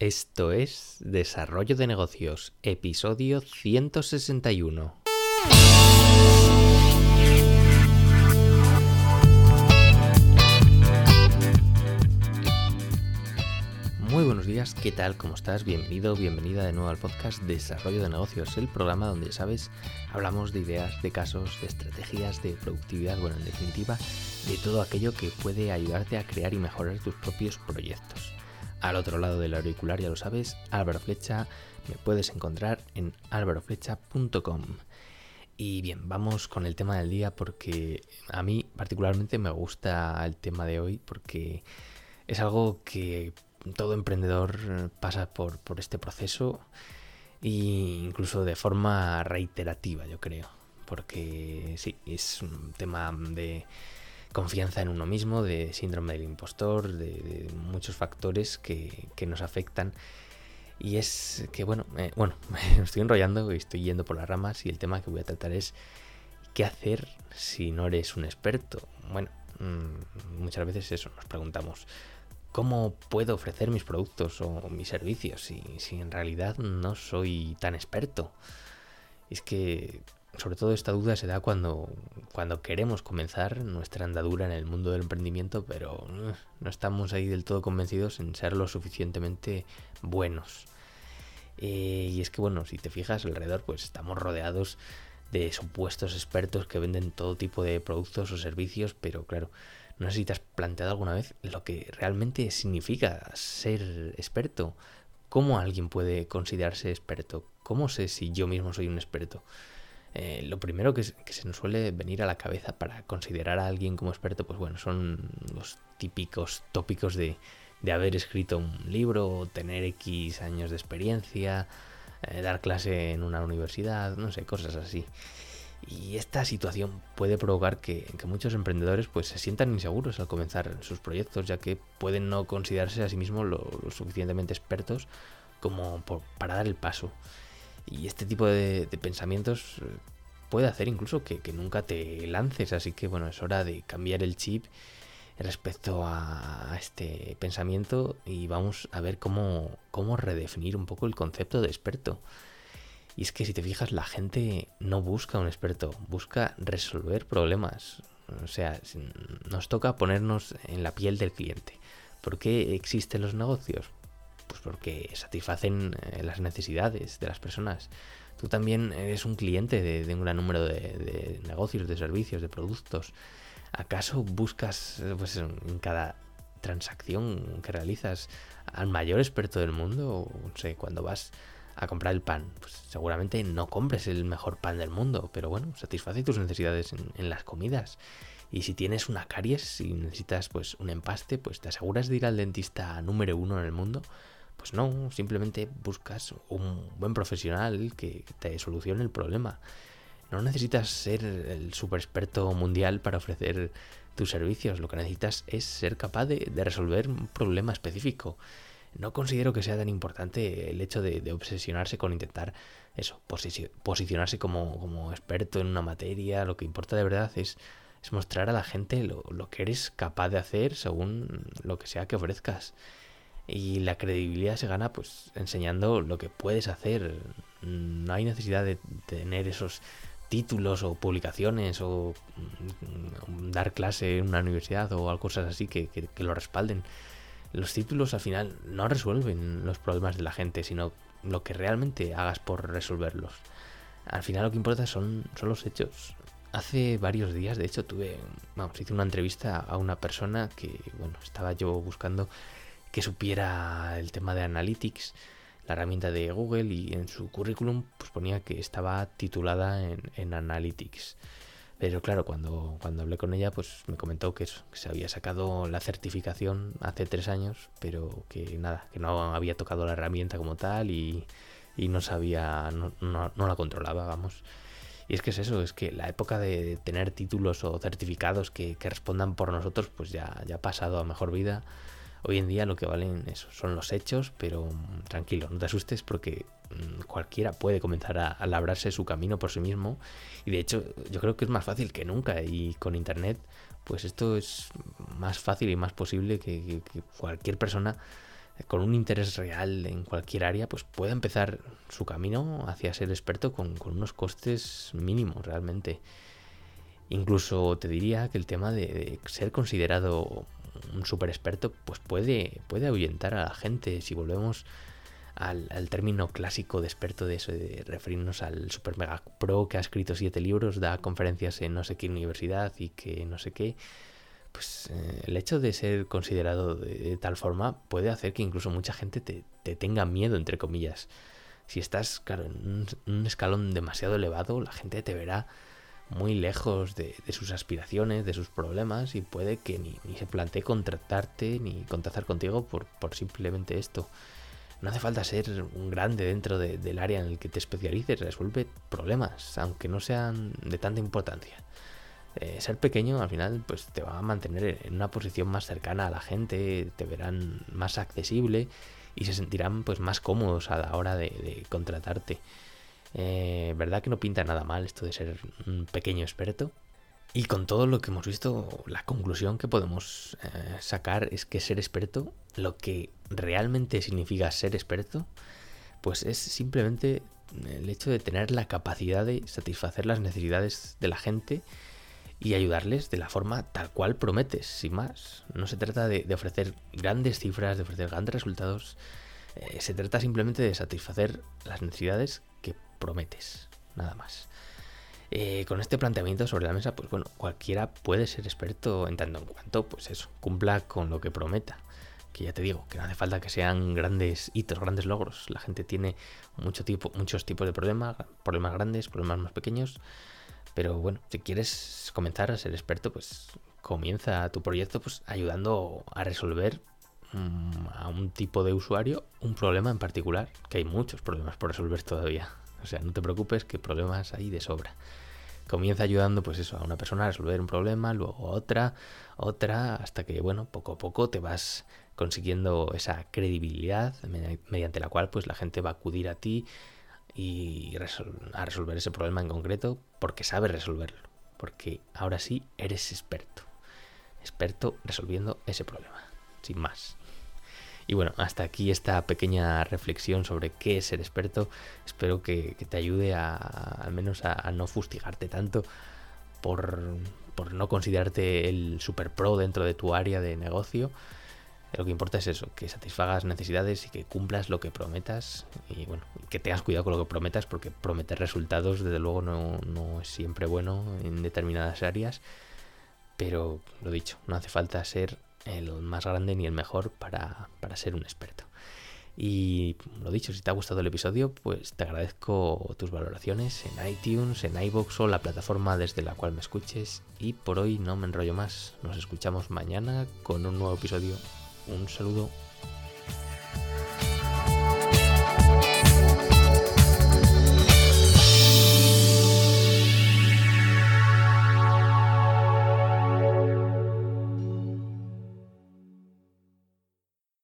Esto es Desarrollo de Negocios, episodio 161. Muy buenos días, ¿qué tal? ¿Cómo estás? Bienvenido, bienvenida de nuevo al podcast Desarrollo de Negocios, el programa donde, ya sabes, hablamos de ideas, de casos, de estrategias, de productividad, bueno, en definitiva, de todo aquello que puede ayudarte a crear y mejorar tus propios proyectos. Al otro lado del auricular, ya lo sabes, Álvaro Flecha, me puedes encontrar en álvaroflecha.com. Y bien, vamos con el tema del día porque a mí particularmente me gusta el tema de hoy porque es algo que todo emprendedor pasa por, por este proceso e incluso de forma reiterativa, yo creo. Porque sí, es un tema de confianza en uno mismo, de síndrome del impostor, de, muchos factores que, nos afectan. Y es que, bueno, eh, bueno, me estoy enrollando y estoy yendo por las ramas y el tema que voy a tratar es qué hacer si no eres un experto. Bueno, mm, muchas veces eso, nos preguntamos, ¿Cómo puedo ofrecer mis productos o mis servicios si, si en realidad no soy tan experto? Es que sobre todo esta duda se da cuando, cuando queremos comenzar nuestra andadura en el mundo del emprendimiento, pero eh, no estamos ahí del todo convencidos en ser lo suficientemente buenos. Eh, y es que bueno, si te fijas alrededor, pues estamos rodeados de supuestos expertos que venden todo tipo de productos o servicios, pero claro, no sé si te has planteado alguna vez lo que realmente significa ser experto. ¿Cómo alguien puede considerarse experto? ¿Cómo sé si yo mismo soy un experto? Eh, lo primero que, se nos suele venir a la cabeza para considerar a alguien como experto, pues bueno, son los típicos tópicos de, de haber escrito un libro, tener X años de experiencia, eh, dar clase en una universidad, no sé, cosas así. Y esta situación puede provocar que, muchos emprendedores pues, se sientan inseguros al comenzar sus proyectos, ya que pueden no considerarse a sí mismos lo, suficientemente expertos como para dar el paso. Y este tipo de, pensamientos eh, puede hacer incluso que, nunca te lances, así que bueno, es hora de cambiar el chip respecto a este pensamiento y vamos a ver cómo, cómo redefinir un poco el concepto de experto. Y es que si te fijas, la gente no busca un experto, busca resolver problemas. O sea, nos toca ponernos en la piel del cliente. ¿Por qué existen los negocios? Pues porque satisfacen eh, las necesidades de las personas. Tú también eres un cliente de, un gran número de, negocios, de servicios, de productos. ¿Acaso buscas pues, en cada transacción que realizas al mayor experto del mundo? No sé, cuando vas a comprar el pan. Pues seguramente no compres el mejor pan del mundo, pero bueno, satisface tus necesidades en, las comidas. Y si tienes una caries y necesitas pues un empaste, pues te aseguras de ir al dentista número uno en el mundo. Pues no, simplemente buscas un buen profesional que te solucione el problema. No necesitas ser el super experto mundial para ofrecer tus servicios. Lo que necesitas es ser capaz de resolver un problema específico no considero que sea tan importante el hecho de, obsesionarse con intentar eso, posicionarse como, experto en una materia. Lo que importa de verdad es, mostrar a la gente lo, que eres capaz de hacer según lo que sea que ofrezcas. Y la credibilidad se gana pues enseñando lo que puedes hacer. No hay necesidad de tener esos títulos o publicaciones o mm, dar clase en una universidad o cosas así que lo respalden los títulos al final no resuelven los problemas de la gente, sino lo que realmente hagas por resolverlos. Al final lo que importa son, son los hechos. Hace varios días, de hecho, tuve, vamos, hice una entrevista a una persona que, bueno, estaba yo buscando supiera el tema de Analytics, la herramienta de Google, y en su currículum pues ponía que estaba titulada en, Analytics. Pero claro, cuando, cuando hablé con ella, pues me comentó que, se había sacado la certificación hace tres años, pero que nada, que no había tocado la herramienta como tal y, no sabía, no, no, la controlaba, vamos. Y es que es eso, es que la época de tener títulos o certificados que, que respondan por nosotros, pues ya, ya ha pasado a mejor vida. Hoy en día lo que valen eso son los hechos, pero mm, tranquilo, no te asustes porque mm, cualquiera puede comenzar a, labrarse su camino por sí mismo y de hecho yo creo que es más fácil que nunca y con internet pues esto es más fácil y más posible que, cualquier persona con un interés real en cualquier área, pues puede empezar su camino hacia ser experto con, unos costes mínimos realmente. Incluso te diría que el tema de, ser considerado un super experto, pues puede, puede ahuyentar a la gente. Si volvemos al, término clásico de experto de eso, de referirnos al super mega pro que ha escrito siete libros, da conferencias en no sé qué universidad y que no sé qué, pues eh, el hecho de ser considerado de, tal forma puede hacer que incluso mucha gente te, tenga miedo, entre comillas. Si estás, claro, en un, escalón demasiado elevado, la gente te verá muy lejos de, sus aspiraciones, de sus problemas y puede que ni, se plantee contratarte ni contactar contigo por, simplemente esto. No hace falta ser un grande dentro del área en el que te especialices, resuelve problemas, aunque no sean de tanta importancia. Eh, ser pequeño al final pues te va a mantener en una posición más cercana a la gente, te verán más accesible y se sentirán pues más cómodos a la hora de, contratarte. Eh, ¿Verdad que no pinta nada mal esto de ser un pequeño experto? Y con todo lo que hemos visto, la conclusión que podemos eh, sacar es que ser experto, lo que realmente significa ser experto, pues es simplemente el hecho de tener la capacidad de satisfacer las necesidades de la gente y ayudarles de la forma tal cual prometes, sin más. No se trata de, ofrecer grandes cifras, de ofrecer grandes resultados, eh, se trata simplemente de satisfacer las necesidades prometes, nada más. Eh, con este planteamiento sobre la mesa, pues bueno, cualquiera puede ser experto en tanto en cuanto, pues eso, cumpla con lo que prometa. Que ya te digo, que no hace falta que sean grandes hitos, grandes logros. La gente tiene mucho tipo, muchos tipos de problemas, problemas grandes, problemas más pequeños. Pero bueno, si quieres comenzar a ser experto, pues comienza tu proyecto pues ayudando a resolver mm, a un tipo de usuario un problema en particular, que hay muchos problemas por resolver todavía. O sea, no te preocupes que problemas hay de sobra. Comienza ayudando pues eso a una persona a resolver un problema, luego otra, otra, hasta que bueno, poco a poco te vas consiguiendo esa credibilidad mediante la cual pues la gente va a acudir a ti y a resolver ese problema en concreto porque sabes resolverlo. Porque ahora sí eres experto. Experto resolviendo ese problema. Sin más. Y bueno, hasta aquí esta pequeña reflexión sobre qué es ser experto. Espero que, te ayude a, al menos a, no fustigarte tanto por, por no considerarte el super pro dentro de tu área de negocio. Lo que importa es eso, que satisfagas necesidades y que cumplas lo que prometas. Y bueno, que tengas cuidado con lo que prometas porque prometer resultados desde luego no, es siempre bueno en determinadas áreas, pero lo dicho, no hace falta ser el más grande ni el mejor para, para ser un experto. Y lo dicho, si te ha gustado el episodio, pues te agradezco tus valoraciones en iTunes, en iBox o la plataforma desde la cual me escuches. Y por hoy no me enrollo más. Nos escuchamos mañana con un nuevo episodio un saludo.